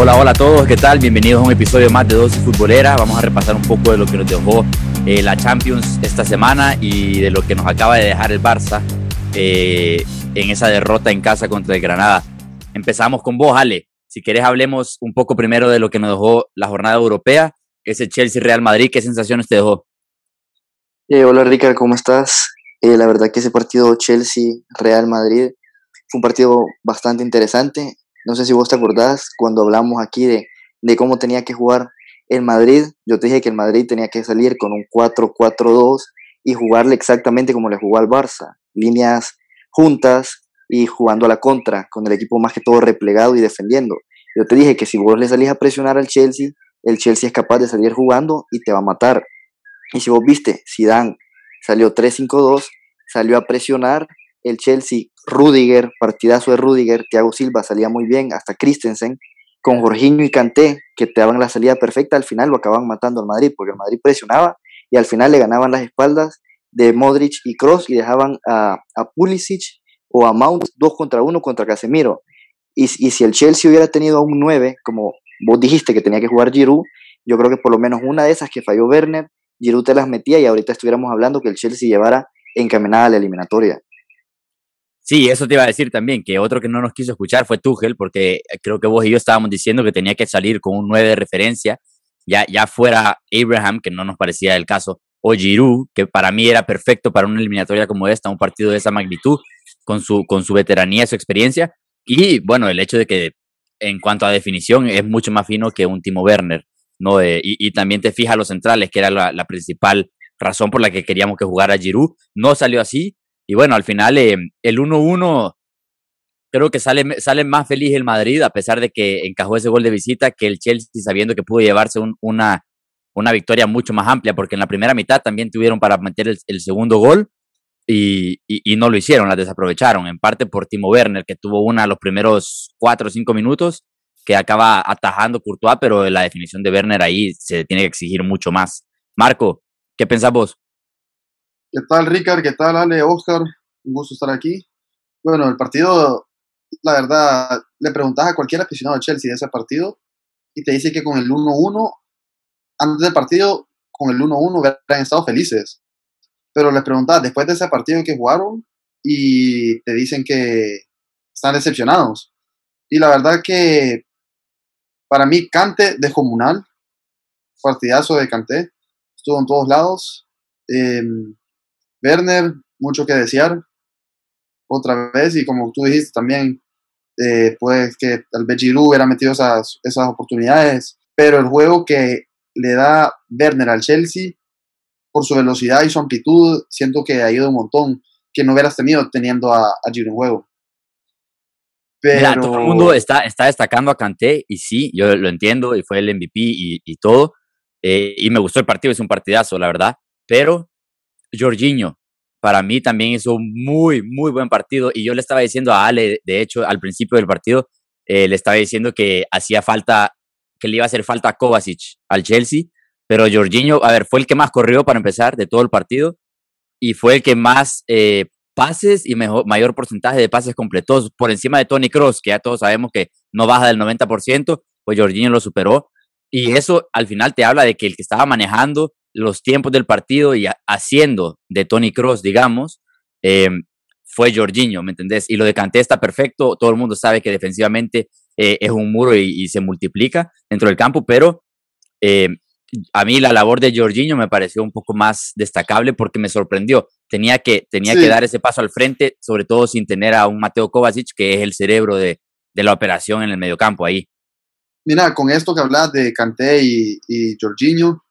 Hola, hola a todos, ¿qué tal? Bienvenidos a un episodio más de Dosis Futbolera. Vamos a repasar un poco de lo que nos dejó eh, la Champions esta semana y de lo que nos acaba de dejar el Barça eh, en esa derrota en casa contra el Granada. Empezamos con vos, Ale. Si querés, hablemos un poco primero de lo que nos dejó la jornada europea, ese Chelsea-Real Madrid. ¿Qué sensaciones te dejó? Eh, hola, Ricardo, ¿cómo estás? la verdad que ese partido Chelsea-Real Madrid fue un partido bastante interesante no sé si vos te acordás cuando hablamos aquí de, de cómo tenía que jugar el Madrid. Yo te dije que el Madrid tenía que salir con un 4-4-2 y jugarle exactamente como le jugó al Barça. Líneas juntas y jugando a la contra, con el equipo más que todo replegado y defendiendo. Yo te dije que si vos le salís a presionar al Chelsea, el Chelsea es capaz de salir jugando y te va a matar. Y si vos viste, Zidane salió 3-5-2, salió a presionar el Chelsea, Rudiger, partidazo de Rudiger, Thiago Silva salía muy bien, hasta Christensen, con Jorginho y Kanté, que te daban la salida perfecta, al final lo acaban matando al Madrid, porque el Madrid presionaba y al final le ganaban las espaldas de Modric y Cross y dejaban a, Pulisic o a Mount dos contra uno contra Casemiro. Y, si el Chelsea hubiera tenido un 9, como vos dijiste que tenía que jugar Giroud, yo creo que por lo menos una de esas que falló Werner, Giroud te las metía y ahorita estuviéramos hablando que el Chelsea llevara encaminada a la eliminatoria. Sí, eso te iba a decir también, que otro que no nos quiso escuchar fue Tuchel, porque creo que vos y yo estábamos diciendo que tenía que salir con un 9 de referencia, ya, ya fuera Abraham, que no nos parecía el caso, o Giroud, que para mí era perfecto para una eliminatoria como esta, un partido de esa magnitud, con su, con su veteranía, su experiencia, y bueno, el hecho de que en cuanto a definición es mucho más fino que un Timo Werner, ¿no? y, y, también te fijas los centrales, que era la, la principal razón por la que queríamos que jugara Giroud, no salió así, y bueno, al final eh, el 1-1 creo que sale, sale más feliz el Madrid, a pesar de que encajó ese gol de visita, que el Chelsea, sabiendo que pudo llevarse una, una victoria mucho más amplia, porque en la primera mitad también tuvieron para meter el, segundo gol y, y, no lo hicieron, la desaprovecharon, en parte por Timo Werner, que tuvo una los primeros cuatro o cinco minutos, que acaba atajando Courtois, pero la definición de Werner ahí se tiene que exigir mucho más. Marco, ¿qué pensás vos? ¿Qué tal, Ricard? ¿Qué tal, Ale, Oscar? Un gusto estar aquí. Bueno, el partido, la verdad, le preguntas a cualquier aficionado de Chelsea de ese partido y te dice que con el 1-1, antes del partido, con el 1-1 hubieran estado felices. Pero les preguntas después de ese partido que jugaron y te dicen que están decepcionados. Y la verdad que para mí, Cante descomunal, partidazo de Cante, estuvo en todos lados. Eh, Werner, mucho que desear otra vez y como tú dijiste también, eh, pues que tal vez Giroud hubiera metido esas, esas oportunidades, pero el juego que le da Werner al Chelsea, por su velocidad y su amplitud, siento que ha ido un montón que no hubieras tenido teniendo a, a Giroud en juego. Pero... todo el mundo está, está destacando a Kanté y sí, yo lo entiendo y fue el MVP y, y todo. Eh, y me gustó el partido, es un partidazo, la verdad. Pero Jorginho, para mí también hizo un muy, muy buen partido. Y yo le estaba diciendo a Ale, de hecho, al principio del partido, eh, le estaba diciendo que hacía falta, que le iba a hacer falta a Kovacic al Chelsea. Pero Jorginho, a ver, fue el que más corrió para empezar de todo el partido y fue el que más eh, pases y mejor, mayor porcentaje de pases completos por encima de Tony Cross, que ya todos sabemos que no baja del 90%, pues Jorginho lo superó. Y eso al final te habla de que el que estaba manejando los tiempos del partido y haciendo de Tony Cross, digamos, em, fue Jorginho, ¿me entendés? Y lo de Kanté está perfecto, todo el mundo sabe que defensivamente eh, es un muro y, se multiplica dentro del campo, pero em, a mí la labor de Jorginho me pareció un poco más destacable porque me sorprendió. Tenía que, tenía que dar ese paso al frente, sobre todo sin tener a un Mateo Kovacic, que es el cerebro de, de la operación en el mediocampo ahí. Mira, con esto que hablas de Kanté y, y Jorginho,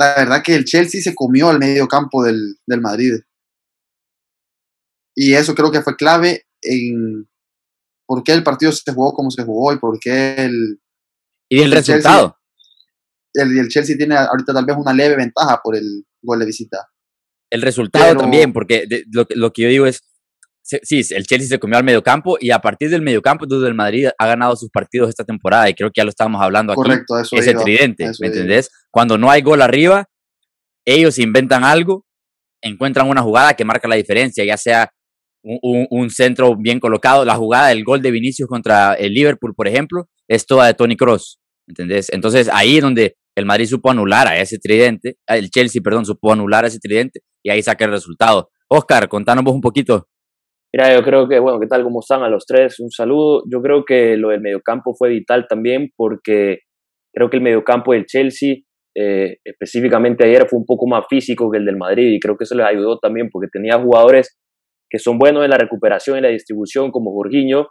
la verdad que el Chelsea se comió al medio campo del, Madrid. Y eso creo que fue clave en por qué el partido se jugó como se jugó y por qué el... Y el, resultado. el, el, Chelsea tiene ahorita tal vez una leve ventaja por el gol de visita. El resultado también, porque lo, lo, que yo digo es, sí, el Chelsea se comió al mediocampo y a partir del mediocampo desde el Madrid ha ganado sus partidos esta temporada y creo que ya lo estábamos hablando aquí. Correcto, eso Ese tridente, ¿me entendés? Cuando no hay gol arriba, ellos inventan algo, encuentran una jugada que marca la diferencia, ya sea un, centro bien colocado. La jugada del gol de Vinicius contra el Liverpool, por ejemplo, es toda de Tony Cross. ¿Entendés? Entonces ahí es donde el Madrid supo anular a ese tridente, el Chelsea, perdón, supo anular a ese tridente y ahí saca el resultado. Oscar, contanos vos un poquito. Mira, yo creo que, bueno, ¿qué tal? ¿Cómo están a los tres? Un saludo. Yo creo que lo del mediocampo fue vital también porque creo que el mediocampo del Chelsea, eh, específicamente ayer, fue un poco más físico que el del Madrid y creo que eso les ayudó también porque tenía jugadores que son buenos en la recuperación y la distribución, como Jorginho,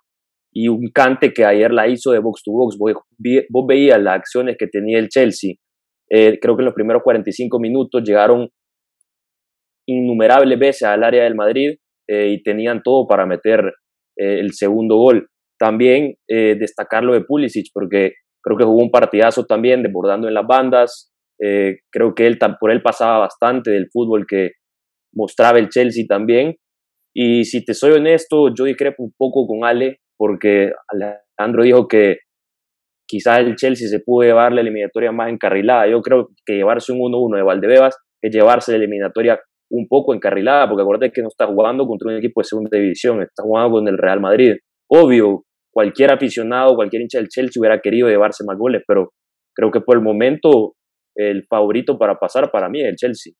y un cante que ayer la hizo de box to box. Vos, veías las acciones que tenía el Chelsea. Eh, creo que en los primeros 45 minutos llegaron innumerables veces al área del Madrid eh, y tenían todo para meter el segundo gol. También destacar lo de Pulisic, porque creo que jugó un partidazo también, desbordando en las bandas. creo que él, por él pasaba bastante del fútbol que mostraba el Chelsea también. Y si te soy honesto, yo discrepo un poco con Ale, porque Alejandro dijo que quizás el Chelsea se pudo llevar la eliminatoria más encarrilada. Yo creo que llevarse un 1-1 de Valdebebas es llevarse la eliminatoria un poco encarrilada, porque acuérdate que no está jugando contra un equipo de segunda división, está jugando con el Real Madrid. Obvio, cualquier aficionado, cualquier hincha del Chelsea hubiera querido llevarse más goles, pero creo que por el momento el favorito para pasar para mí es el Chelsea.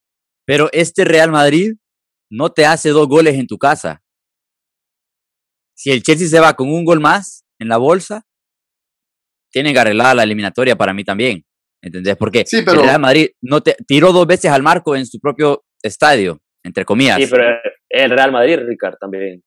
Pero este Real Madrid no te hace dos goles en tu casa. Si el Chelsea se va con un gol más en la bolsa, tiene que arreglar la eliminatoria para mí también. ¿Entendés? Porque el Real Madrid no te tiró dos veces al marco en su propio estadio, entre comillas. Sí, pero el Real Madrid, Ricardo, también.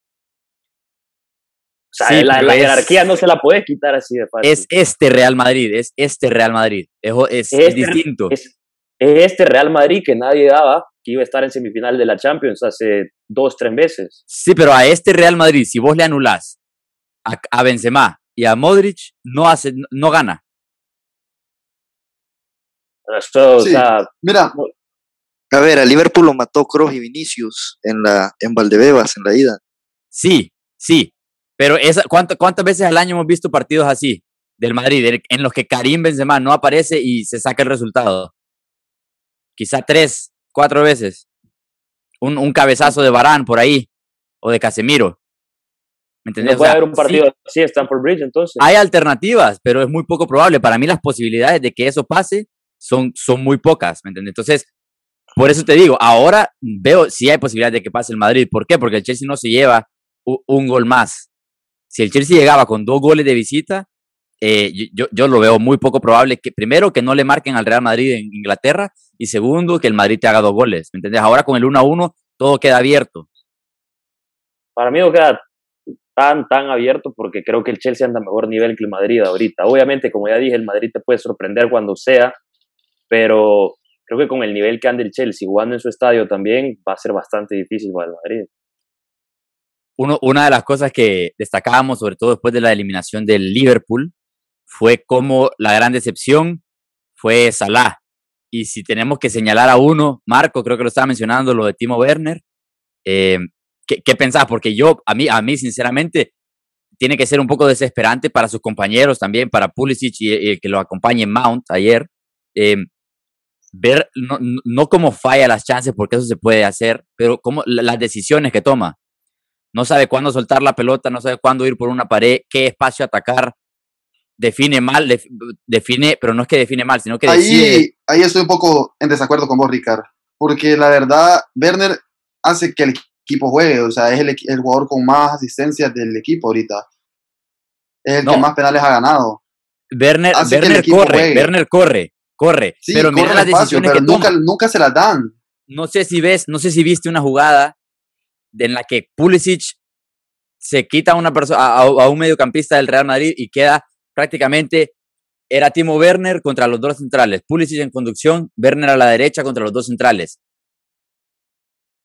O sea, la, jerarquía no se la puede quitar así de fácil. Es este Real Madrid, es este Real Madrid. Es, es, este distinto. Es, este Real Madrid que nadie daba que iba a estar en semifinal de la Champions hace dos, tres meses. Sí, pero a este Real Madrid, si vos le anulás a, a Benzema y a Modric, no, hace, no, gana. mira, a ver, a Liverpool lo mató Kroos y Vinicius en la en Valdebebas, en la ida. Sí, sí, pero esa, ¿cuántas veces al año hemos visto partidos así del Madrid en los que Karim Benzema no aparece y se saca el resultado? Quizá tres, cuatro veces. Un, un cabezazo de Barán por ahí, o de Casemiro. ¿Me entendés? puede haber un partido así Stanford Bridge entonces. Hay alternativas, pero es muy poco probable. Para mí las posibilidades de que eso pase son, son muy pocas, ¿me entiendes? Entonces, por eso te digo, ahora veo si hay posibilidad de que pase el Madrid. ¿Por qué? Porque el Chelsea no se lleva un gol más. Si el Chelsea llegaba con dos goles de visita, eh, yo, lo veo muy poco probable que, primero, que no le marquen al Real Madrid en Inglaterra y segundo, que el Madrid te haga dos goles. ¿Me entiendes? Ahora con el 1 a 1 todo queda abierto. Para mí no queda tan, tan abierto porque creo que el Chelsea anda a mejor nivel que el Madrid ahorita. Obviamente, como ya dije, el Madrid te puede sorprender cuando sea, pero creo que con el nivel que anda el Chelsea jugando en su estadio también va a ser bastante difícil para el Madrid. Uno, una de las cosas que destacábamos, sobre todo después de la eliminación del Liverpool, fue como la gran decepción fue Salah. Y si tenemos que señalar a uno, Marco, creo que lo estaba mencionando, lo de Timo Werner, eh, ¿qué, ¿qué, pensás? Porque yo, a mí, a mí, sinceramente, tiene que ser un poco desesperante para sus compañeros también, para Pulisic y, el que lo acompañe Mount ayer. Eh, ver no, no cómo falla las chances, porque eso se puede hacer, pero cómo las decisiones que toma. No sabe cuándo soltar la pelota, no sabe cuándo ir por una pared, qué espacio atacar define mal, define, pero no es que define mal, sino que ahí, Ahí estoy un poco en desacuerdo con vos, Ricardo, porque la verdad, Werner hace que el equipo juegue, o sea, es el, el jugador con más asistencias del equipo ahorita. Es el que más penales ha ganado. Werner, Werner corre, Werner corre, corre, pero mira las decisiones que nunca, nunca se las dan. No sé si ves, no sé si viste una jugada en la que Pulisic se quita a una a, un mediocampista del Real Madrid y queda prácticamente era Timo Werner contra los dos centrales. Pulisic en conducción, Werner a la derecha contra los dos centrales.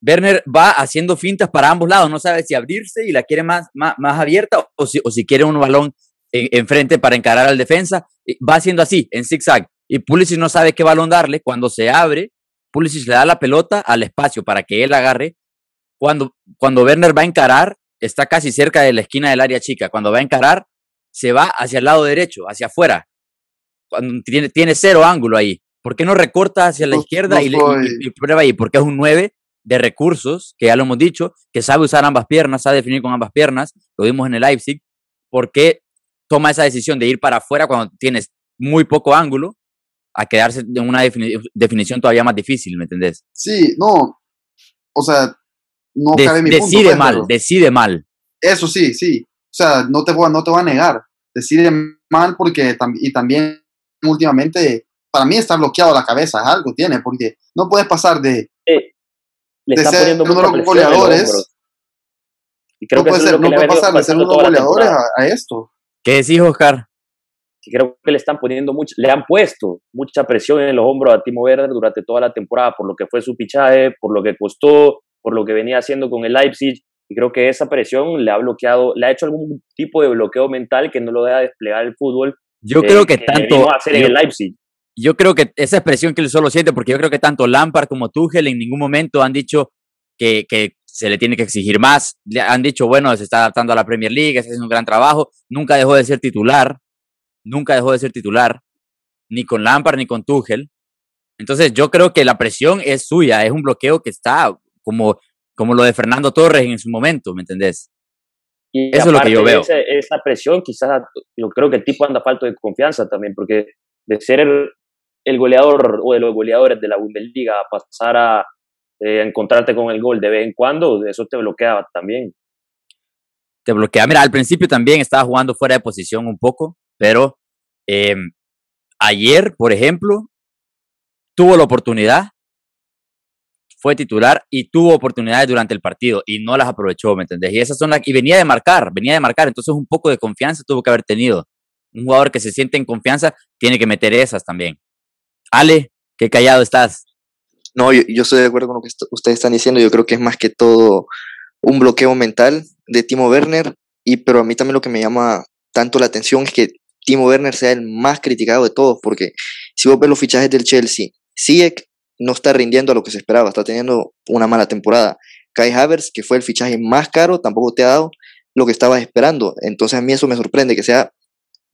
Werner va haciendo fintas para ambos lados, no sabe si abrirse y la quiere más, más, abierta o si, o si quiere un balón enfrente para encarar al defensa. Va haciendo así, en zigzag. Y Pulisic no sabe qué balón darle. Cuando se abre, Pulisic le da la pelota al espacio para que él agarre. Cuando, cuando Werner va a encarar, está casi cerca de la esquina del área chica. Cuando va a encarar, se va hacia el lado derecho, hacia afuera. Cuando tiene, tiene cero ángulo ahí. ¿Por qué no recorta hacia la izquierda y, prueba ahí? Porque es un 9 de recursos, que ya lo hemos dicho, que sabe usar ambas piernas, sabe definir con ambas piernas, lo vimos en el Leipzig, ¿por qué toma esa decisión de ir para afuera cuando tienes muy poco ángulo a quedarse en una definición todavía más difícil, ¿me entendés? Sí, no, o sea, no cabe mi Decide pues, mal, decide mal. Eso sí, sí, o sea, no te voy, no te voy a negar, decide mal porque y también últimamente para mí está bloqueado la cabeza, algo tiene, porque no puedes pasar de, le está poniendo uno de los goleadores. Y creo no que puede, ser, no puede pasar de ser uno de los goleadores a, esto. ¿Qué decís, Oscar? creo que le están poniendo mucho, le han puesto mucha presión en los hombros a Timo Werner durante toda la temporada por lo que fue su pichaje, por lo que costó, por lo que venía haciendo con el Leipzig. Y creo que esa presión le ha bloqueado, le ha hecho algún tipo de bloqueo mental que no lo deja desplegar el fútbol. Yo creo que, tanto. hacer en el Leipzig yo creo que esa expresión que él solo siente, porque yo creo que tanto Lampard como Tuchel en ningún momento han dicho que, que se le tiene que exigir más. Han dicho, bueno, se está adaptando a la Premier League, está haciendo un gran trabajo. Nunca dejó de ser titular. Nunca dejó de ser titular. Ni con Lampard ni con Tuchel. Entonces yo creo que la presión es suya, es un bloqueo que está como, como lo de Fernando Torres en su momento, ¿me entendés? Y Eso es lo que yo veo. esa presión, quizás yo creo que el tipo anda falto de confianza también, porque de ser el, el goleador o de los goleadores de la Bundesliga pasar a eh, encontrarte con el gol de vez en cuando, eso te bloqueaba también. Te bloquea. Mira, al principio también estaba jugando fuera de posición un poco, pero em, ayer, por ejemplo, tuvo la oportunidad, fue titular y tuvo oportunidades durante el partido y no las aprovechó, ¿me entendés? Y esas son las y venía de marcar, venía de marcar, entonces un poco de confianza tuvo que haber tenido. Un jugador que se siente en confianza tiene que meter esas también. Ale, qué callado estás. No, yo, estoy de acuerdo con lo que ustedes están diciendo. Yo creo que es más que todo un bloqueo mental de Timo Werner. Y, pero a mí también lo que me llama tanto la atención es que Timo Werner sea el más criticado de todos. Porque si vos ves los fichajes del Chelsea, Ziyech no está rindiendo a lo que se esperaba, está teniendo una mala temporada. Kai Havertz, que fue el fichaje más caro, tampoco te ha dado lo que estabas esperando. Entonces a mí eso me sorprende, que sea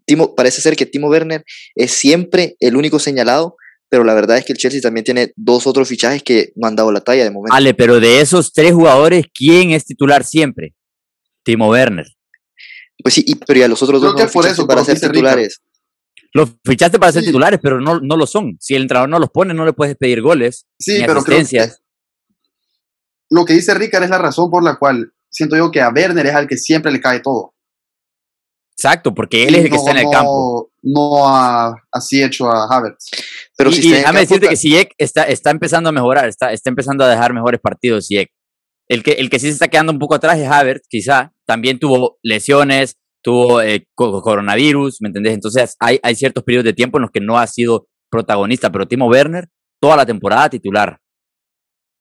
Timo, parece ser que Timo Werner es siempre el único señalado pero la verdad es que el Chelsea también tiene dos otros fichajes que no han dado la talla de momento. Ale, pero de esos tres jugadores, ¿quién es titular siempre? Timo Werner. Pues sí, pero ya los otros dos no por eso, para ser titulares. Los fichaste para ser titulares, pero no, no lo son. Si el entrenador no los pone, no le puedes pedir goles. Sí, pero asistencias. lo que dice Ricard es la razón por la cual siento yo que a Werner es al que siempre le cae todo. Exacto, porque él es el que está en el campo. No así hecho a Havertz. Pero y, si déjame decirte que Ziyech está, está empezando a mejorar, está, está empezando a dejar mejores partidos Ziyech. El que, el que sí se está quedando un poco atrás es Havertz, quizá. También tuvo lesiones, tuvo eh, coronavirus, ¿me entendés? Entonces hay, hay ciertos periodos de tiempo en los que no ha sido protagonista, pero Timo Werner, toda la temporada titular,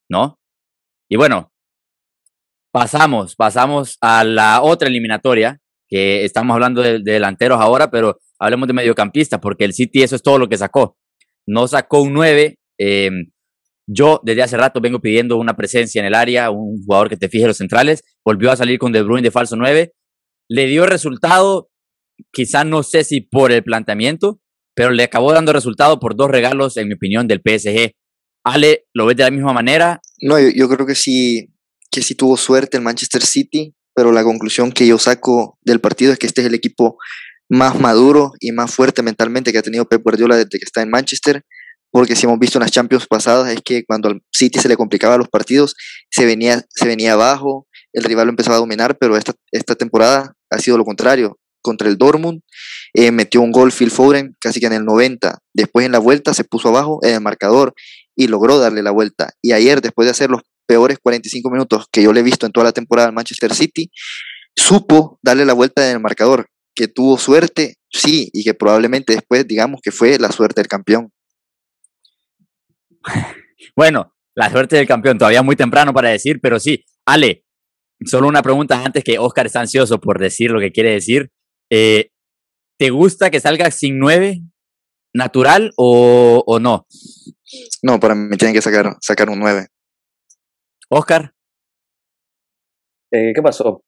¿no? Y bueno, pasamos, pasamos a la otra eliminatoria, que estamos hablando de, delanteros ahora, pero hablemos de mediocampistas, porque el City eso es todo lo que sacó. No sacó un 9. Em, yo desde hace rato vengo pidiendo una presencia en el área, un jugador que te fije los centrales. Volvió a salir con De Bruyne de falso 9. Le dio resultado, quizá no sé si por el planteamiento, pero le acabó dando resultado por dos regalos, en mi opinión, del PSG. Ale, ¿lo ves de la misma manera? No, yo, creo que sí, que sí tuvo suerte el Manchester City pero la conclusión que yo saco del partido es que este es el equipo más maduro y más fuerte mentalmente que ha tenido Pep Guardiola desde que está en Manchester, porque si hemos visto en las Champions pasadas es que cuando al City se le complicaban los partidos, se venía, se venía abajo, el rival lo empezaba a dominar, pero esta, esta temporada ha sido lo contrario. Contra el Dortmund eh, metió un gol Phil Foden casi que en el 90. Después en la vuelta se puso abajo en el marcador y logró darle la vuelta. Y ayer, después de hacer los peores 45 minutos que yo le he visto en toda la temporada al Manchester City, supo darle la vuelta en el marcador, que tuvo suerte, sí, y que probablemente después digamos que fue la suerte del campeón. Bueno, la suerte del campeón, todavía muy temprano para decir, pero sí, Ale, solo una pregunta antes que Oscar está ansioso por decir lo que quiere decir. Eh, ¿Te gusta que salga sin nueve natural o, o, no? No, para mí tienen que sacar, sacar un 9. Oscar. Eh, ¿Qué pasó?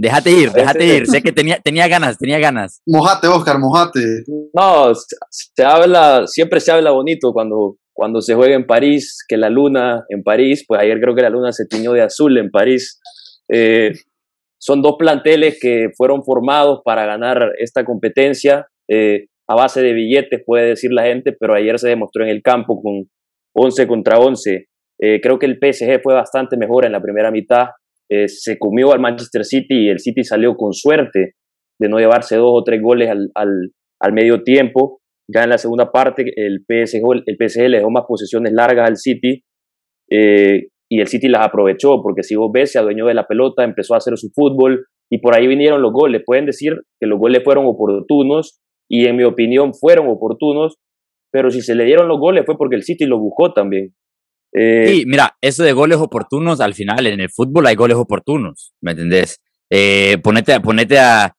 Déjate ir, déjate ir. sé que tenía, tenía ganas, tenía ganas. Mojate, Oscar, mojate. No, se habla, siempre se habla bonito cuando, cuando se juega en París, que la luna en París, pues ayer creo que la luna se tiñó de azul en París. Eh, son dos planteles que fueron formados para ganar esta competencia eh, a base de billetes, puede decir la gente, pero ayer se demostró en el campo con 11 contra 11. Eh, creo que el PSG fue bastante mejor en la primera mitad. se comió al Manchester City y el City salió con suerte de no llevarse dos o tres goles al, al, al medio tiempo. Ya en la segunda parte el PSG, el PSG le dejó más posesiones largas al City y el City las aprovechó porque si vos ves se adueñó de la pelota, empezó a hacer su fútbol y por ahí vinieron los goles. Pueden decir que los goles fueron oportunos y en mi opinión fueron oportunos, pero si se le dieron los goles fue porque el City lo buscó también. Eh, sí, mira, eso de goles oportunos, al final en el fútbol hay goles oportunos, ¿me entendés? Eh, ponete, a,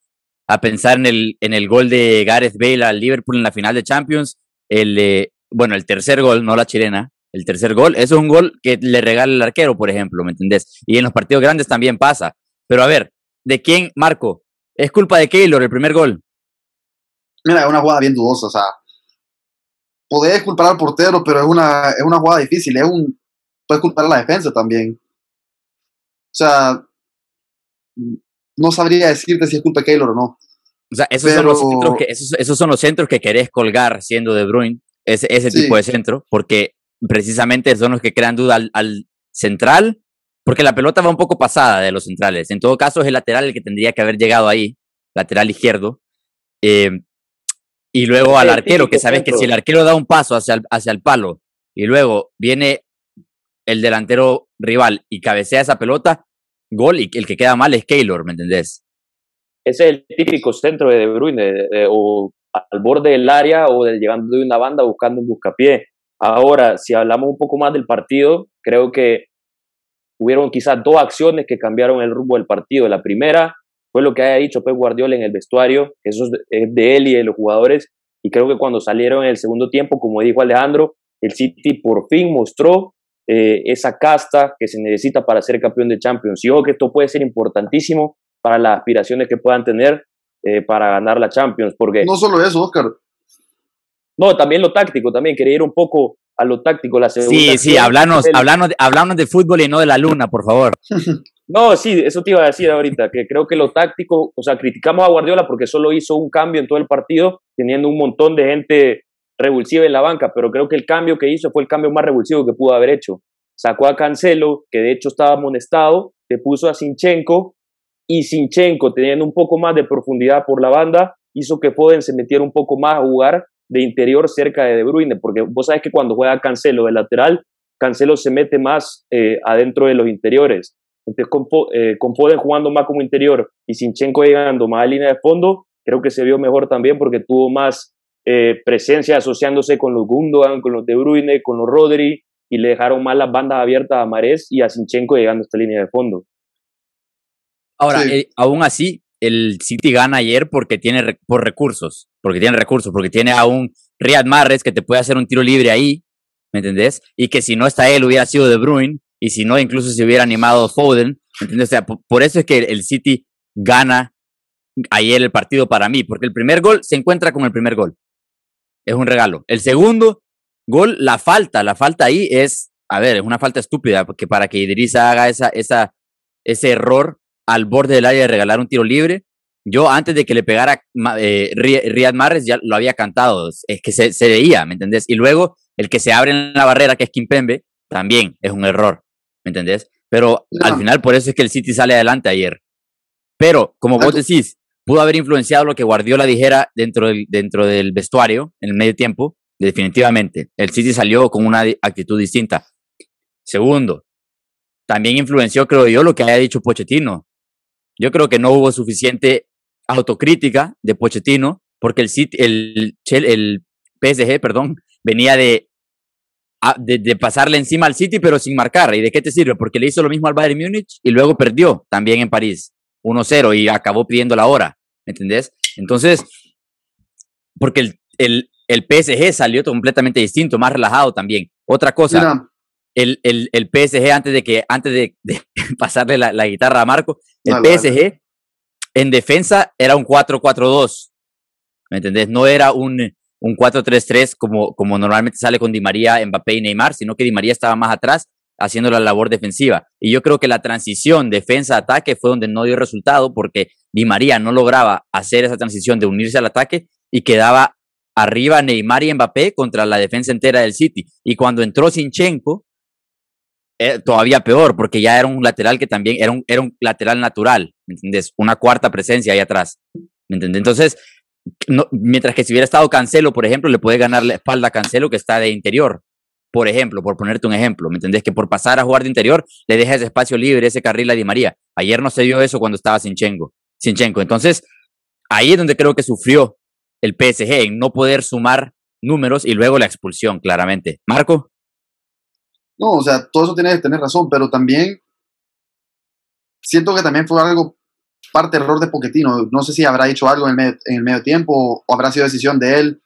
a pensar en el, en el gol de Gareth Bale al Liverpool en la final de Champions. El, bueno, el tercer gol, no la chilena, el tercer gol, eso es un gol que le regala el arquero, por ejemplo, ¿me entendés? Y en los partidos grandes también pasa. Pero a ver, ¿de quién, Marco? ¿Es culpa de Keylor el primer gol? Mira, es una jugada bien dudosa, o sea, podés culpar al portero, pero es una, es una jugada difícil, es un, puedes culpar a la defensa también. O sea, no sabría decirte si es culpa de Keylor o no. O sea, esos, son los centros que, esos, son los centros que querés colgar siendo De Bruyne, ese, ese tipo de centro, porque precisamente son los que crean duda al, central, porque la pelota va un poco pasada de los centrales. En todo caso, es el lateral el que tendría que haber llegado ahí, lateral izquierdo. Eh, y luego al arquero, que sabes que si el arquero da un paso hacia el, hacia el palo y luego viene el delantero rival y cabecea esa pelota, gol y el que queda mal es Keylor, ¿me entendés? Ese es el típico centro de De Bruyne, o al borde del área o de, llegando de una banda buscando un buscapié. Ahora, si hablamos un poco más del partido, creo que hubieron quizás dos acciones que cambiaron el rumbo del partido. La primera fue lo que haya dicho Pep Guardiola en el vestuario, eso es de él y de los jugadores, y creo que cuando salieron en el segundo tiempo, como dijo Alejandro, el City por fin mostró eh, esa casta que se necesita para ser campeón de Champions. Y ojo que esto puede ser importantísimo para las aspiraciones que puedan tener eh, para ganar la Champions. Porque, no solo eso, Oscar. No, también lo táctico, también quería ir un poco a lo táctico. La segunda sí, sí, hablanos, de fútbol y no de la luna, por favor. no, sí, eso te iba a decir ahorita, que creo que lo táctico, o sea, criticamos a Guardiola porque solo hizo un cambio en todo el partido, teniendo un montón de gente revulsiva en la banca, pero creo que el cambio que hizo fue el cambio más revulsivo que pudo haber hecho. Sacó a Cancelo, que de hecho estaba amonestado, le puso a Sinchenko, y Sinchenko, teniendo un poco más de profundidad por la banda, hizo que Foden se metiera un poco más a jugar de interior cerca de De Bruyne, porque vos sabes que cuando juega Cancelo de lateral, Cancelo se mete más eh, adentro de los interiores. Entonces, con, eh, con Foden jugando más como interior y Sinchenko llegando más a línea de fondo, creo que se vio mejor también porque tuvo más eh, presencia asociándose con los Gundogan, con los De Bruyne, con los Rodri, y le dejaron más las bandas abiertas a Marés y a Sinchenko llegando a esta línea de fondo. Ahora, eh, aún así, el City gana ayer porque tiene por recursos, porque tiene recursos, porque tiene a un Riyad Mahrez que te puede hacer un tiro libre ahí, ¿me entendés? Y que si no está él hubiera sido De Bruyne, y si no incluso se hubiera animado Foden, ¿me entendés? O sea, por eso es que el City gana ayer el partido para mí, porque el primer gol se encuentra con el primer gol es un regalo. El segundo gol, la falta, la falta ahí es, a ver, es una falta estúpida, porque para que Idrissa haga esa, esa, ese error al borde del área de regalar un tiro libre, yo antes de que le pegara eh, Riyad Mahrez ya lo había cantado, es que se, veía, ¿me entendés? Y luego el que se abre en la barrera, que es Kimpembe, también es un error, ¿me entendés? Pero al final por eso es que el City sale adelante ayer. Pero, como vos decís, pudo haber influenciado lo que Guardiola dijera dentro del, dentro del vestuario en el medio tiempo, definitivamente. El City salió con una actitud distinta. Segundo, también influenció, creo yo, lo que haya dicho Pochettino. Yo creo que no hubo suficiente autocrítica de Pochettino porque el, City, el, el PSG, perdón, venía de, de, de, pasarle encima al City pero sin marcar. ¿Y de qué te sirve? Porque le hizo lo mismo al Bayern Múnich y luego perdió también en París 1-0 y acabó pidiendo la hora. ¿me entendés? Entonces, porque el, el, el, PSG salió completamente distinto, más relajado también. Otra cosa, el, el, el, PSG antes de que antes de, pasarle la, la, guitarra a Marco, el PSG en defensa era un 4-4-2, ¿me entendés? No era un un 4-3-3 como, como normalmente sale con Di María, Mbappé y Neymar, sino que Di María estaba más atrás haciendo la labor defensiva. Y yo creo que la transición defensa-ataque fue donde no dio resultado porque Di María no lograba hacer esa transición de unirse al ataque y quedaba arriba Neymar y Mbappé contra la defensa entera del City. Y cuando entró Sinchenko, eh, todavía peor, porque ya era un lateral que también era un, era un lateral natural, ¿me entiendes? Una cuarta presencia ahí atrás, ¿me entiendes? Entonces, mientras que si hubiera estado Cancelo, por ejemplo, le puede ganar la espalda a Cancelo que está de interior, por ejemplo, por ponerte un ejemplo, ¿me entendés? Que por pasar a jugar de interior le deja ese espacio libre, ese carril a Di María. Ayer no se dio eso cuando estaba Sinchenko. Sinchenko. Entonces, ahí es donde creo que sufrió el PSG, en no poder sumar números y luego la expulsión, claramente. Marco. No, o sea, todo eso tiene que tener razón, pero también siento que también fue algo parte error de Poquetino. No sé si habrá hecho algo en el medio, tiempo o habrá sido decisión de él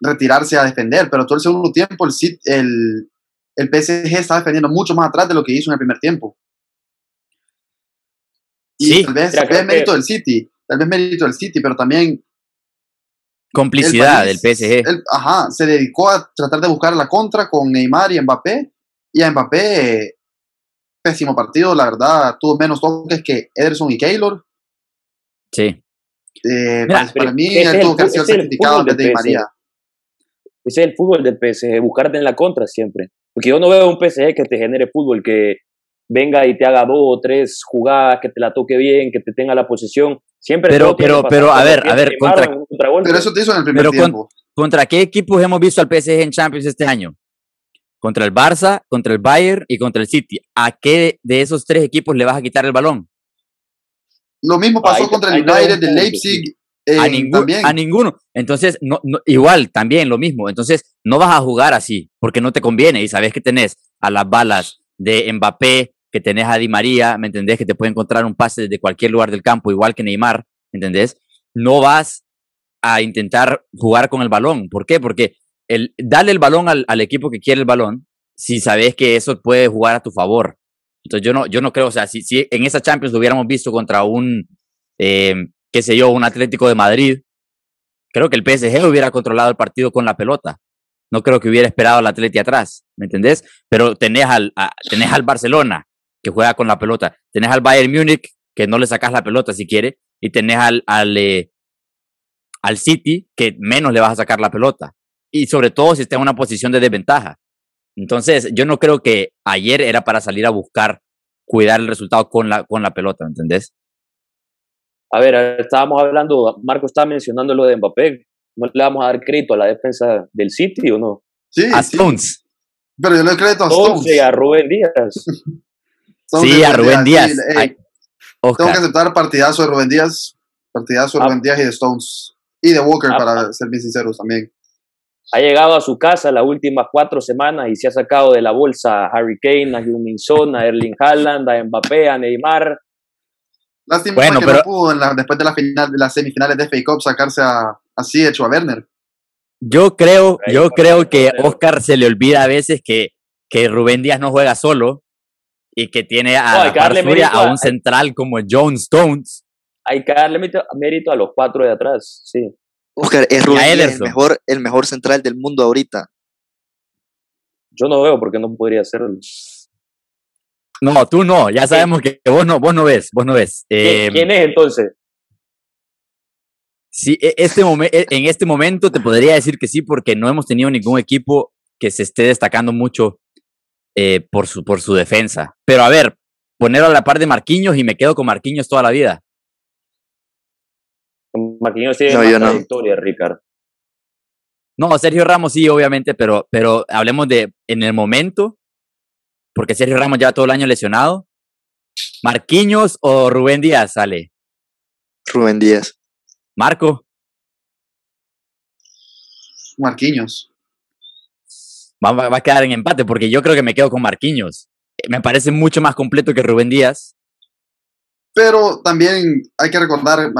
retirarse a defender, pero todo el segundo tiempo el, el, el PSG estaba defendiendo mucho más atrás de lo que hizo en el primer tiempo. Y sí, tal vez, mérito del City, tal vez mérito del City, pero también complicidad del PSG. ajá, se dedicó a tratar de buscar la contra con Neymar y Mbappé. Y a Mbappé, pésimo partido, la verdad, tuvo menos toques que Ederson y Keylor. Sí. Eh, para, mí, él tuvo que haber sido certificado de Di María. Ese es el fútbol del PSG, buscarte en la contra siempre. Porque yo no veo un PSG que te genere fútbol, que venga y te haga dos o tres jugadas, que te la toque bien, que te tenga la posesión. Siempre pero, pero, pero, a ver, a ver, contra, pero eso te hizo en el primer tiempo. ¿Contra qué equipos hemos visto al PSG en Champions este año? Contra el Barça, contra el Bayern y contra el City. ¿A qué de esos tres equipos le vas a quitar el balón? Lo mismo pasó contra el United, el Leipzig. a, a, ninguno. Entonces, no, igual, también lo mismo. Entonces, no vas a jugar así, porque no te conviene. Y sabes que tenés a las balas de Mbappé, que tenés a Di María, ¿me entendés? Que te puede encontrar un pase desde cualquier lugar del campo, igual que Neymar, ¿me entendés? No vas a intentar jugar con el balón. ¿Por qué? Porque el, el balón al, equipo que quiere el balón, si sabes que eso puede jugar a tu favor. Entonces yo no, yo no creo, o sea, si, si en esa Champions lo hubiéramos visto contra un, eh, qué sé yo, un Atlético de Madrid, creo que el PSG hubiera controlado el partido con la pelota. No creo que hubiera esperado al Atlético atrás, ¿me entendés? Pero tenés al, tenés al Barcelona, que juega con la pelota. Tenés al Bayern Múnich, que no le sacas la pelota si quiere, y tenés al, al, eh, al City, que menos le vas a sacar la pelota. Y sobre todo si está en una posición de desventaja. Entonces, yo no creo que ayer era para salir a buscar cuidar el resultado con la, con la pelota, ¿me entendés? A ver, estábamos hablando, Marco estaba mencionando lo de Mbappé. ¿No le vamos a dar crédito a la defensa del City o no? Sí, a Stones. Pero yo le doy crédito a Stones. Y a Rubén Díaz. sí, a Rubén Díaz. tengo que aceptar partidazo de Rubén Díaz, partidazo de ah. Rubén Díaz y de Stones. Y de Walker, ah, para ah. ser bien sinceros también. Ha llegado a su casa las últimas cuatro semanas y se ha sacado de la bolsa a Harry Kane, a Huminson, a Erling Haaland, a Mbappé, a Neymar. Lástima bueno, que pero... no pudo después de, la final, de las semifinales de FA Cup sacarse a, así hecho a Werner. Yo creo, yo creo que Oscar se le olvida a veces que, que Rubén Díaz no juega solo y que tiene a, a, un central como John Stones. Hay que darle mérito a los cuatro de atrás, sí. Oscar, es Rubén el mejor, el mejor central del mundo ahorita. Yo no veo porque no podría serlo. No, tú no, ya sabemos que vos no, vos no ves, vos no ves. ¿Quién em, es entonces? Sí, e, este e, en este momento te podría decir que sí, porque no hemos tenido ningún equipo que se esté destacando mucho eh, por, su, por su defensa. Pero a ver, ponerlo a la par de Marquinhos y me quedo con Marquinhos toda la vida. Marquinhos tiene no, más trayectoria, Ricardo. No, Sergio Ramos sí, obviamente, pero, pero hablemos de en el momento, porque Sergio Ramos lleva todo el año lesionado. ¿Marquinhos o Rubén Díaz sale? Rubén Díaz. Marco. Marquinhos. Va, va, a quedar en empate porque yo creo que me quedo con Marquinhos. Me parece mucho más completo que Rubén Díaz. Pero también hay que recordar,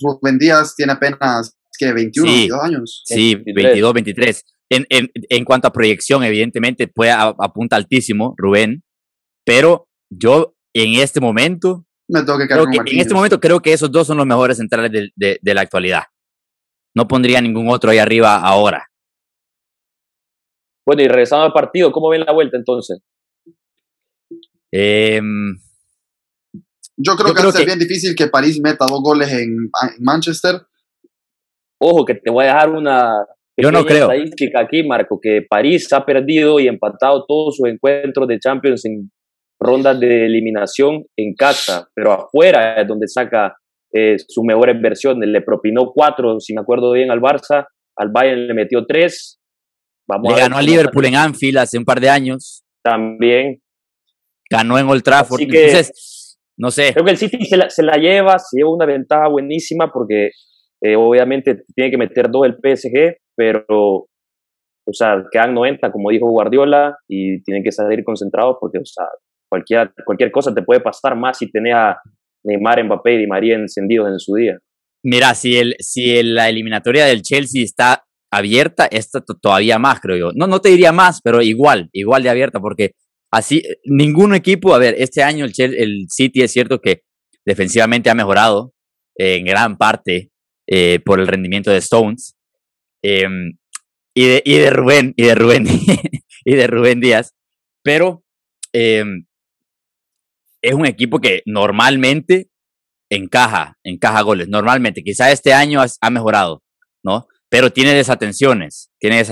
Rubén Díaz tiene apenas que 21, 22 años. Sí, 22, 23. En, en, en, cuanto a proyección, evidentemente, puede apunta altísimo Rubén, pero yo en este momento, Me tengo que creo que en este momento creo que esos dos son los mejores centrales de, de, de la actualidad. no pondría ningún otro ahí arriba ahora. Bueno, y regresando al partido, ¿cómo ven la vuelta entonces? Em, yo creo que va a ser bien difícil que París meta dos goles en, Manchester. Ojo, que te voy a dejar una yo no creo. estadística aquí, Marco, que París ha perdido y empatado todos sus encuentros de Champions en rondas de eliminación en casa, pero afuera es donde saca eh, sus mejores versiones. Le propinó cuatro, si me acuerdo bien, al Barça, al Bayern le metió tres. Vamos le ganó a Liverpool en Anfield hace un par de años. También. Ganó en Old Trafford. Entonces, no sé. Creo que el City se la, se la lleva, se lleva una ventaja buenísima porque eh, obviamente tiene que meter dos el PSG, pero, o sea, quedan 90, como dijo Guardiola, y tienen que salir concentrados porque, o sea, cualquier, cualquier cosa te puede pasar más si tenés a Neymar, Mbappé y Di María encendidos en su día. Mira, si, el, si la eliminatoria del Chelsea está abierta, esta todavía más, creo yo. No, no te diría más, pero igual, igual de abierta, porque así, ningún equipo, a ver, este año el, City es cierto que defensivamente ha mejorado en gran parte eh, por el rendimiento de Stones, Em, y, de, y de Rubén, y de Rubén, y de Rubén Díaz. Pero em, es un equipo que normalmente encaja, encaja goles. Normalmente, quizá este año ha, mejorado, ¿no? Pero tiene desatenciones, tiene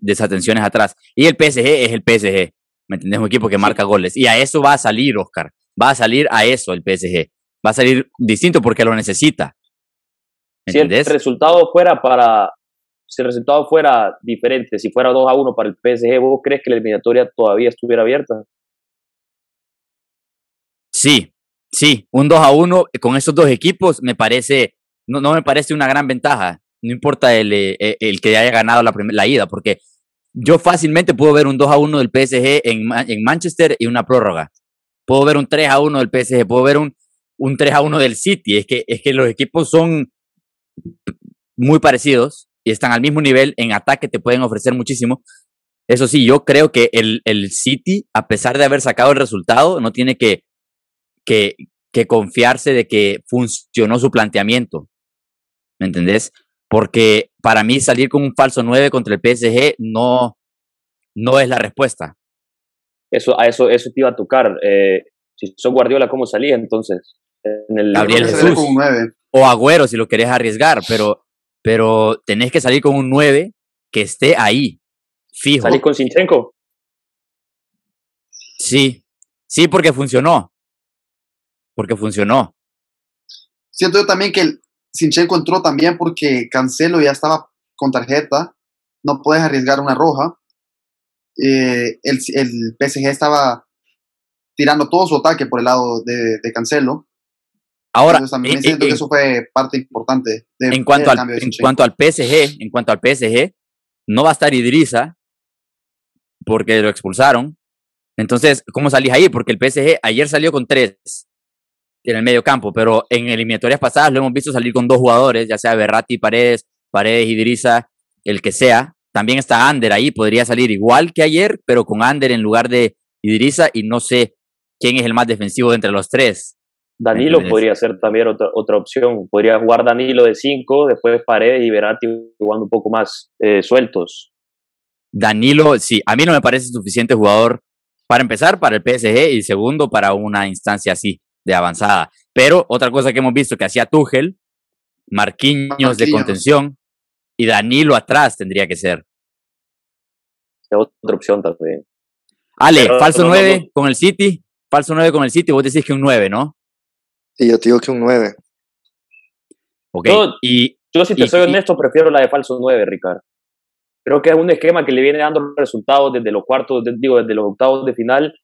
desatenciones atrás. Y el PSG es el PSG, ¿me entiendes? Un equipo que marca goles. Y a eso va a salir, Oscar. Va a salir a eso el PSG. Va a salir distinto porque lo necesita. si el resultado fuera para, si el resultado fuera diferente, si fuera 2 a 1 para el PSG, ¿vos crees que la eliminatoria todavía estuviera abierta? Sí, sí, un 2 a 1 con esos dos equipos me parece, no, no me parece una gran ventaja, no importa el, eh, eh, el, que haya ganado la, la ida, porque yo fácilmente puedo ver un 2 a 1 del PSG en, en Manchester y una prórroga. Puedo ver un 3 a 1 del PSG, puedo ver un, un 3 a 1 del City. Es que, es que los equipos son muy parecidos y están al mismo nivel, en ataque te pueden ofrecer muchísimo. Eso sí, yo creo que el, el City, a pesar de haber sacado el resultado, no tiene que, que, que confiarse de que funcionó su planteamiento. ¿Me entendés? Porque para mí salir con un falso 9 contra el PSG no, no es la respuesta. Eso, a eso, eso te iba a tocar. Eh, si sos Guardiola, ¿cómo salía entonces? En el Gabriel Jesús. O Agüero, si lo querés arriesgar, pero pero tenés que salir con un 9 que esté ahí, fijo. ¿Salir con Sinchenko? Sí, sí, porque funcionó. Porque funcionó. Siento yo también que el Sinchenko entró también porque Cancelo ya estaba con tarjeta, no puedes arriesgar una roja. Eh, el, el, PSG estaba tirando todo su ataque por el lado de, de Cancelo. Ahora, también siento que eso fue parte importante en cuanto al, en cuanto al PSG, en cuanto al PSG, no va a estar Idrisa porque lo expulsaron. Entonces, ¿cómo salís ahí? Porque el PSG ayer salió con tres en el medio campo, pero en eliminatorias pasadas lo hemos visto salir con dos jugadores, ya sea Berratti, Paredes, Paredes, Idrisa, el que sea. También está Ander ahí, podría salir igual que ayer, pero con Ander en lugar de Idrisa y no sé quién es el más defensivo entre los tres. Danilo podría ser también otra, otra opción. Podría jugar Danilo de 5, después Paredes y Verati jugando un poco más eh, sueltos. Danilo, sí, a mí no me parece suficiente jugador para empezar para el PSG y segundo para una instancia así de avanzada. Pero otra cosa que hemos visto que hacía Tuchel, Marquinhos, de contención y Danilo atrás tendría que ser. otra opción también. Ale, falso 9 con el City, falso 9 con el City, vos decís que un 9, ¿no? Sí, yo te digo que un 9. Okay. Yo, y, yo, si te soy honesto, prefiero la de falso 9, Ricardo. Creo que es un esquema que le viene dando resultados desde los cuartos, digo, desde los octavos de final.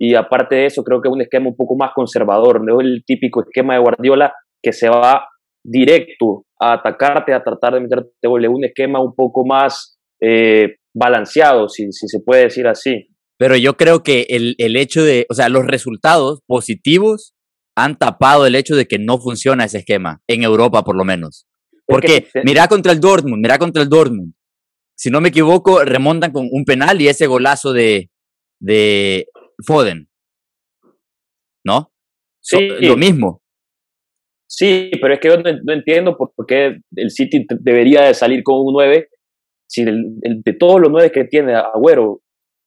Y aparte de eso, creo que es un esquema un poco más conservador. No es el típico esquema de Guardiola que se va directo a atacarte, a tratar de meterte gol. Es un esquema un poco más eh, balanceado, si, si se puede decir así. Pero yo creo que el, el hecho de, o sea, los resultados positivos han tapado el hecho de que no funciona ese esquema, en Europa por lo menos. Porque mira contra el Dortmund, mira contra el Dortmund. Si no me equivoco, remontan con un penal y ese golazo de, de Foden. ¿No? Sí. lo mismo. Sí, pero es que yo no, entiendo por qué el City debería de salir con un 9 si de todos los 9 que tiene Agüero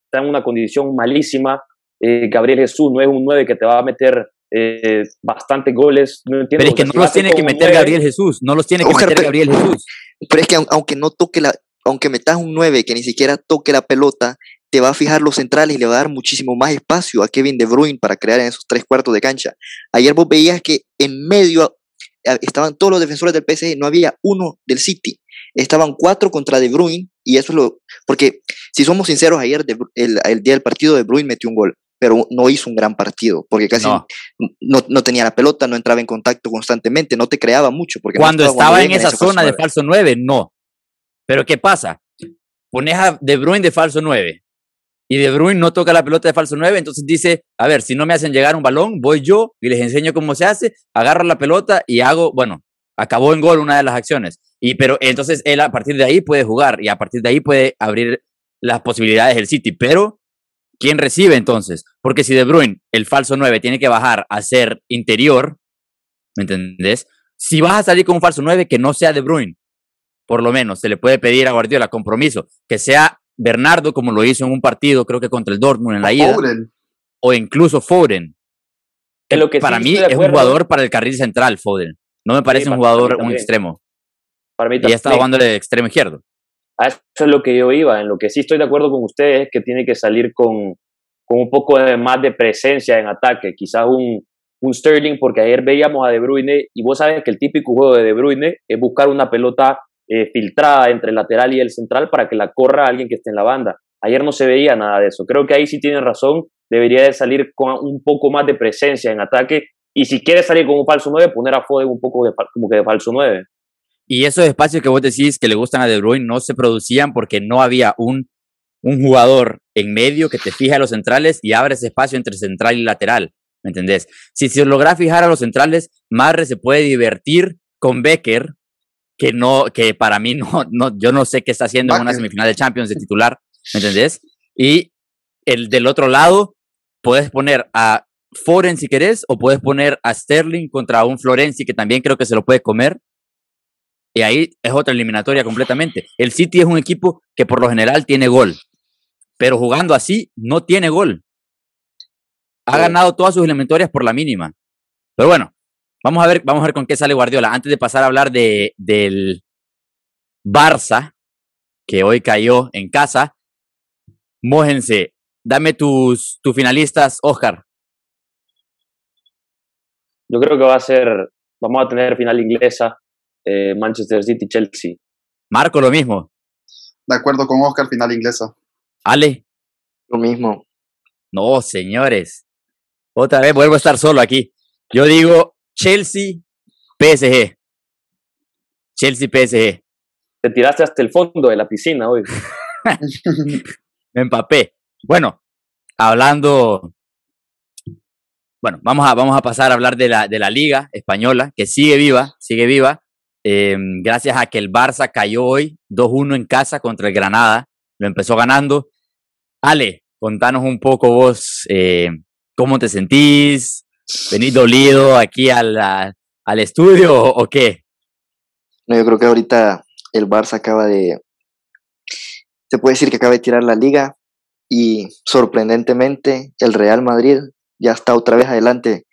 está en una condición malísima. Eh, Gabriel Jesús no es un 9 que te va a meter eh, bastantes goles. No entiendo, pero es que no los tiene que meter Gabriel Jesús, no los tiene que meter Gabriel Jesús. Pero es que aunque no toque la, aunque metas un 9 que ni siquiera toque la pelota, te va a fijar los centrales y le va a dar muchísimo más espacio a Kevin De Bruyne para crear en esos tres cuartos de cancha. Ayer vos veías que en medio eh, estaban todos los defensores del PSG, no había uno del City. Estaban cuatro contra De Bruyne y eso es lo... Porque si somos sinceros, ayer el, día del partido De Bruyne metió un gol, pero no hizo un gran partido porque casi no. no, tenía la pelota, no entraba en contacto constantemente, no te creaba mucho. Porque Cuando estaba en esa zona de falso 9, no. Pero ¿qué pasa? Pones a De Bruyne de falso 9 y De Bruyne no toca la pelota de falso 9, entonces dice, a ver, si no me hacen llegar un balón, voy yo y les enseño cómo se hace, agarro la pelota y hago, bueno, acabó en gol una de las acciones. Y pero entonces él a partir de ahí puede jugar y a partir de ahí puede abrir las posibilidades del City, pero ¿quién recibe entonces? Porque si De Bruyne, el falso 9, tiene que bajar a ser interior, ¿me entendés? Si vas a salir con un falso 9 que no sea De Bruyne, por lo menos se le puede pedir a Guardiola compromiso, que sea Bernardo, como lo hizo en un partido, creo que contra el Dortmund en la ida. O incluso Foden. lo que para mí es un jugador para el carril central, Foden. No me parece un jugador, un extremo. Para mí y ya está jugando de extremo izquierdo. A eso es lo que yo iba. En lo que sí estoy de acuerdo con ustedes es que tiene que salir con, con un poco más de presencia en ataque. Quizás un, un Sterling, porque ayer veíamos a De Bruyne y vos sabes que el típico juego de De Bruyne es buscar una pelota eh, filtrada entre el lateral y el central para que la corra alguien que esté en la banda. Ayer no se veía nada de eso. Creo que ahí sí tienen razón. Debería de salir con un poco más de presencia en ataque. Y si quiere salir con un falso 9, poner a Foden un poco de, como que de falso 9. Y esos espacios que vos decís que le gustan a De Bruyne no se producían porque no había un, un jugador en medio que te fija a los centrales y abre ese espacio entre central y lateral. ¿Me entendés? Si se logra fijar a los centrales, Marre se puede divertir con Becker que no, que para mí no, no, yo no sé qué está haciendo en una semifinal de Champions de titular, ¿me entendés? Y el del otro lado, puedes poner a Foren si querés, o puedes poner a Sterling contra un Florenzi que también creo que se lo puede comer. Y ahí es otra eliminatoria completamente. El City es un equipo que por lo general tiene gol, pero jugando así no tiene gol. Ha ganado todas sus eliminatorias por la mínima. Pero bueno, Vamos a ver, vamos a ver con qué sale Guardiola. Antes de pasar a hablar de, del Barça, que hoy cayó en casa, mójense. Dame tus, tus finalistas, Oscar. Yo creo que va a ser, vamos a tener final inglesa, eh, Manchester City, Chelsea. Marco, lo mismo. De acuerdo con Oscar, final inglesa. Ale. Lo mismo. No, señores. Otra vez vuelvo a estar solo aquí. Yo digo Chelsea, PSG. Chelsea, PSG. Te tiraste hasta el fondo de la piscina hoy. Me empapé. Bueno, hablando. Bueno, vamos a, vamos a pasar a hablar de la, de la Liga Española, que sigue viva, sigue viva. Em, gracias a que el Barça cayó hoy 2-1 en casa contra el Granada. Lo empezó ganando. Ale, contanos un poco vos eh, cómo te sentís, ¿Venís dolido aquí al, al estudio o, qué? No, yo creo que ahorita el Barça acaba de. Se puede decir que acaba de tirar la liga y sorprendentemente el Real Madrid ya está otra vez adelante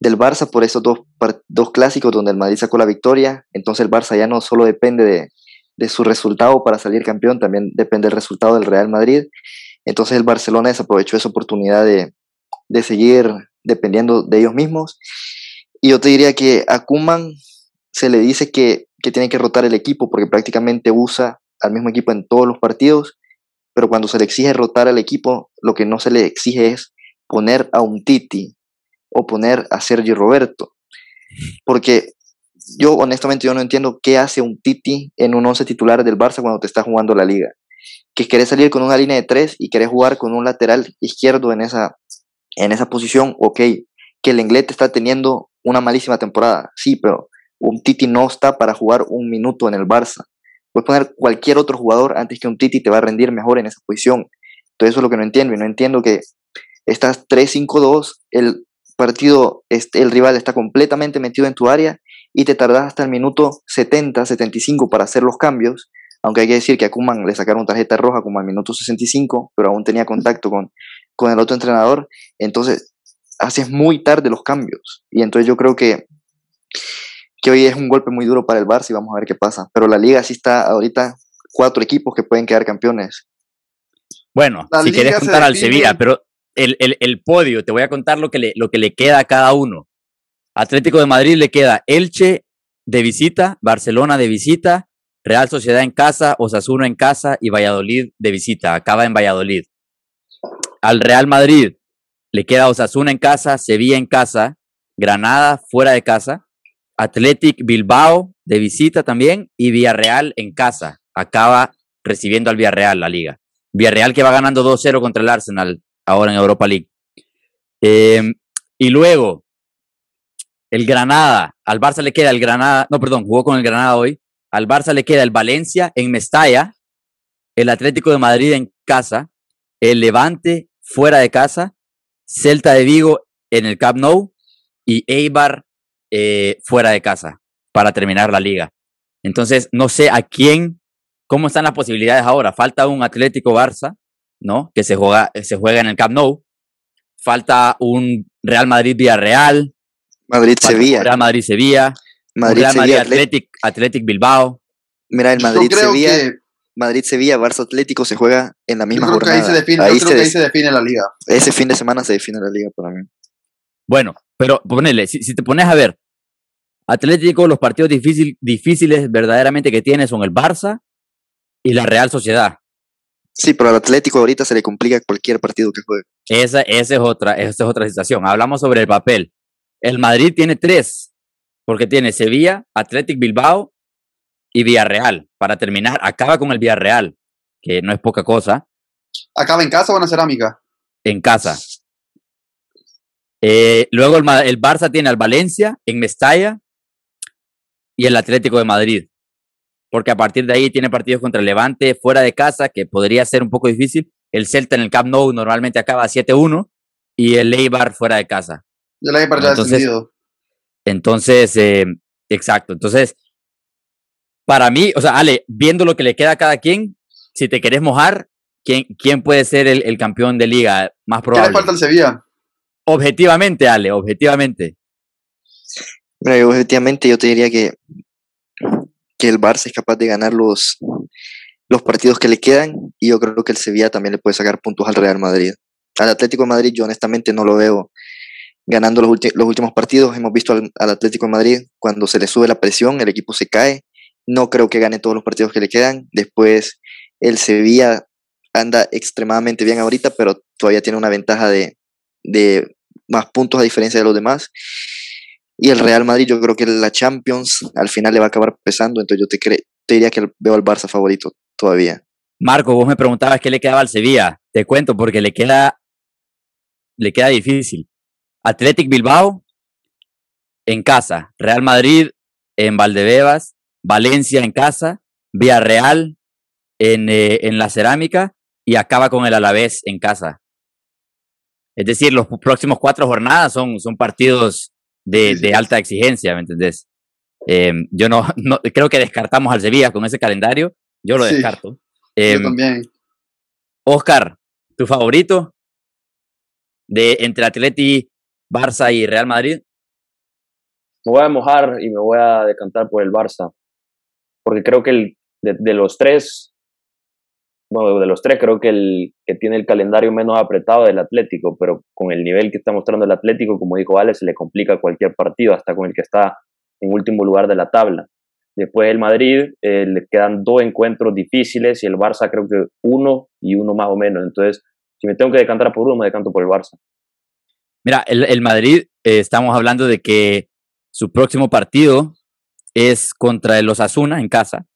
del Barça por esos dos, dos clásicos donde el Madrid sacó la victoria. Entonces el Barça ya no solo depende de, de su resultado para salir campeón, también depende del resultado del Real Madrid. Entonces el Barcelona desaprovechó esa oportunidad de, de seguir dependiendo de ellos mismos. Y yo te diría que a Kuman se le dice que, tiene que rotar el equipo porque prácticamente usa al mismo equipo en todos los partidos, pero cuando se le exige rotar al equipo, lo que no se le exige es poner a un Titi o poner a Sergio Roberto. Porque yo honestamente yo no entiendo qué hace un Titi en un 11 titular del Barça cuando te está jugando la liga. Que querés salir con una línea de tres y querés jugar con un lateral izquierdo en esa, en esa posición, ok, que el Inglés está teniendo una malísima temporada, sí, pero un Titi no está para jugar un minuto en el Barça. Puedes poner cualquier otro jugador antes que un Titi te va a rendir mejor en esa posición. Entonces eso es lo que no entiendo y no entiendo que estás 3-5-2, el partido, este, el rival está completamente metido en tu área y te tardas hasta el minuto 70, 75 para hacer los cambios, aunque hay que decir que a Kuman le sacaron tarjeta roja como al minuto 65, pero aún tenía contacto con, con el otro entrenador, entonces haces muy tarde los cambios. Y entonces yo creo que, que hoy es un golpe muy duro para el Barça y vamos a ver qué pasa. Pero la liga sí está ahorita cuatro equipos que pueden quedar campeones. Bueno, si quieres contar al Sevilla, pero el, el, el, podio, te voy a contar lo que, le, lo que le queda a cada uno. Atlético de Madrid le queda Elche de visita, Barcelona de visita, Real Sociedad en casa, Osasuna en casa y Valladolid de visita. Acaba en Valladolid. Al Real Madrid le queda Osasuna en casa, Sevilla en casa, Granada fuera de casa, Athletic Bilbao de visita también y Villarreal en casa. Acaba recibiendo al Villarreal la liga. Villarreal que va ganando 2-0 contra el Arsenal ahora en Europa League. Em, y luego, el Granada. Al Barça le queda el Granada. No, perdón, jugó con el Granada hoy. Al Barça le queda el Valencia en Mestalla, el Atlético de Madrid en casa, el Levante fuera de casa, Celta de Vigo en el Camp Nou y Eibar eh, fuera de casa para terminar la liga. Entonces, no sé a quién, cómo están las posibilidades ahora. Falta un Atlético Barça, ¿no? Que se juega, se juega en el Camp Nou. Falta un Real Madrid Villarreal. Madrid-Sevilla. Real Madrid-Sevilla. Madrid, Real Madrid Athletic, Athletic Bilbao. Mira, el Madrid-Sevilla. Madrid-Sevilla, Barça Atlético se juega en la misma yo jornada. ahí se define, yo creo que ahí se define la liga. Ese fin de semana se define la liga para mí. Bueno, pero ponele, si, si te pones a ver, Atlético, los partidos difícil, difíciles verdaderamente que tiene son el Barça y la Real Sociedad. Sí, pero al Atlético ahorita se le complica cualquier partido que juegue. Esa, esa, es otra, esa es otra situación. Hablamos sobre el papel. El Madrid tiene tres, porque tiene Sevilla, Athletic Bilbao y Villarreal. Para terminar, acaba con el Villarreal, que no es poca cosa. ¿Acaba en casa o en la cerámica? En casa. Eh, luego el, el, Barça tiene al Valencia en Mestalla y el Atlético de Madrid. Porque a partir de ahí tiene partidos contra el Levante fuera de casa, que podría ser un poco difícil. El Celta en el Camp Nou normalmente acaba 7-1 y el Eibar fuera de casa. El Eibar ya entonces, entonces eh, exacto. Entonces, para mí, o sea, Ale, viendo lo que le queda a cada quien, si te querés mojar, ¿quién, quién puede ser el, el campeón de liga más probable? ¿Qué le falta al Sevilla? Objetivamente, Ale, objetivamente. Mira, objetivamente yo te diría que, que el Barça es capaz de ganar los, los partidos que le quedan y yo creo que el Sevilla también le puede sacar puntos al Real Madrid. Al Atlético de Madrid yo honestamente no lo veo ganando los, los últimos partidos. Hemos visto al, al, Atlético de Madrid cuando se le sube la presión, el equipo se cae. No creo que gane todos los partidos que le quedan. Después el Sevilla anda extremadamente bien ahorita, pero todavía tiene una ventaja de, de más puntos a diferencia de los demás. Y el Real Madrid, yo creo que la Champions al final le va a acabar pesando, entonces yo te, te diría que veo al Barça favorito todavía. Marco, vos me preguntabas qué le quedaba al Sevilla. Te cuento, porque le queda, le queda difícil. Athletic Bilbao en casa, Real Madrid en Valdebebas, Valencia en casa, Villarreal en, eh, en la Cerámica y acaba con el Alavés en casa. Es decir, los próximos cuatro jornadas son, son partidos de, de alta exigencia, ¿me entendés? Eh, yo no, no, creo que descartamos al Sevilla con ese calendario. Yo lo Sí, descarto. Eh, Yo también. Oscar, ¿tu favorito? De entre Atleti, Barça y Real Madrid. Me voy a mojar y me voy a decantar por el Barça. Porque creo que el, de, los tres, bueno, de los tres creo que el que tiene el calendario menos apretado es el Atlético, pero con el nivel que está mostrando el Atlético, como dijo Alex, se le complica cualquier partido, hasta con el que está en último lugar de la tabla. Después el Madrid, eh, le quedan dos encuentros difíciles y el Barça creo que uno y uno más o menos. Entonces, si me tengo que decantar por uno, me decanto por el Barça. Mira, el, el Madrid, eh, estamos hablando de que su próximo partido es contra el Osasuna en casa.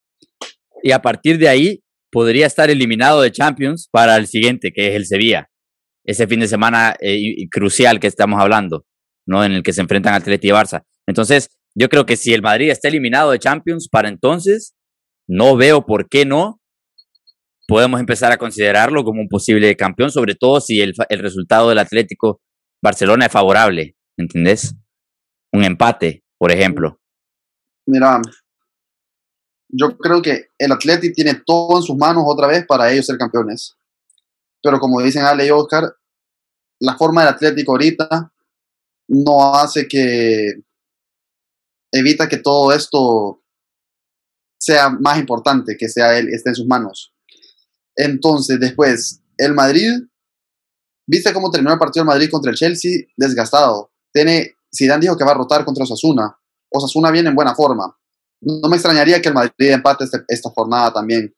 Y a partir de ahí podría estar eliminado de Champions para el siguiente, que es el Sevilla. Ese fin de semana eh, crucial que estamos hablando, ¿no? En el que se enfrentan Atleti y Barça. Entonces, yo creo que si el Madrid está eliminado de Champions para entonces, no veo por qué no podemos empezar a considerarlo como un posible campeón, sobre todo si el, el resultado del Atlético Barcelona es favorable, ¿entendés? Un empate, por ejemplo. Mira, yo creo que el Atleti tiene todo en sus manos otra vez para ellos ser campeones. Pero como dicen Ale y Oscar, la forma del Atlético ahorita no hace que evita que todo esto sea más importante, que sea él, esté en sus manos. Entonces, después, el Madrid, ¿viste cómo terminó el partido del Madrid contra el Chelsea? Desgastado. Tiene, Zidane dijo que va a rotar contra Osasuna. Osasuna viene en buena forma. No me extrañaría que el Madrid empate este, esta jornada también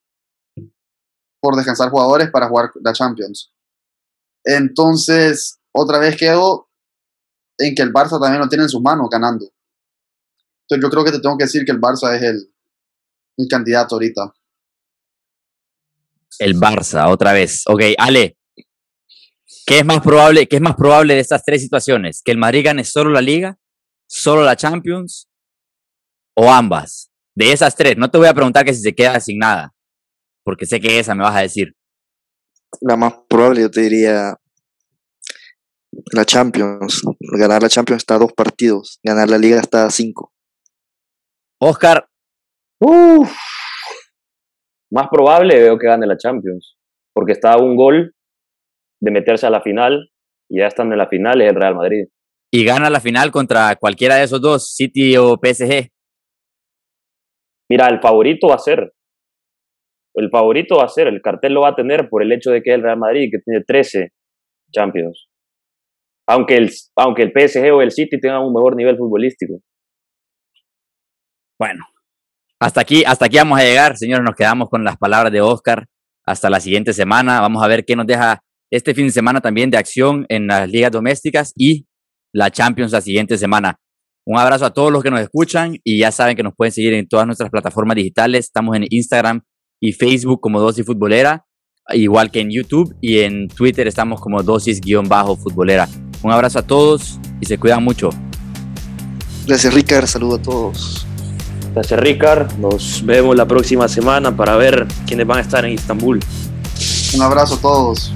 por descansar jugadores para jugar la Champions. Entonces, otra vez quedo en que el Barça también lo tiene en sus manos ganando. Entonces, yo creo que te tengo que decir que el Barça es el, candidato ahorita. El Barça, otra vez. Ok, Ale, ¿qué es más probable, qué es más probable de estas tres situaciones? ¿Que el Madrid gane solo la Liga, solo la Champions o ambas? De esas tres, no te voy a preguntar que si se queda sin nada, porque sé que esa me vas a decir. La más probable, yo te diría la Champions. Ganar la Champions está a dos partidos, ganar la Liga está a cinco. Oscar, Uf. Más probable veo que gane la Champions, porque está a un gol de meterse a la final y ya estando en la final es el Real Madrid. Y gana la final contra cualquiera de esos dos, City o PSG. Mira, el favorito va a ser. El favorito va a ser, el cartel lo va a tener por el hecho de que es el Real Madrid, que tiene 13 Champions. Aunque el, aunque el PSG o el City tengan un mejor nivel futbolístico. Bueno, hasta aquí, hasta aquí vamos a llegar, señores. Nos quedamos con las palabras de Oscar. Hasta la siguiente semana. Vamos a ver qué nos deja este fin de semana también de acción en las ligas domésticas y la Champions la siguiente semana. Un abrazo a todos los que nos escuchan y ya saben que nos pueden seguir en todas nuestras plataformas digitales. Estamos en Instagram y Facebook como Dosis Futbolera, igual que en YouTube y en Twitter estamos como Dosis-Futbolera. Un abrazo a todos y se cuidan mucho. Gracias, Ricard. Saludo a todos. Gracias, Ricard. Nos vemos la próxima semana para ver quiénes van a estar en Estambul. Un abrazo a todos.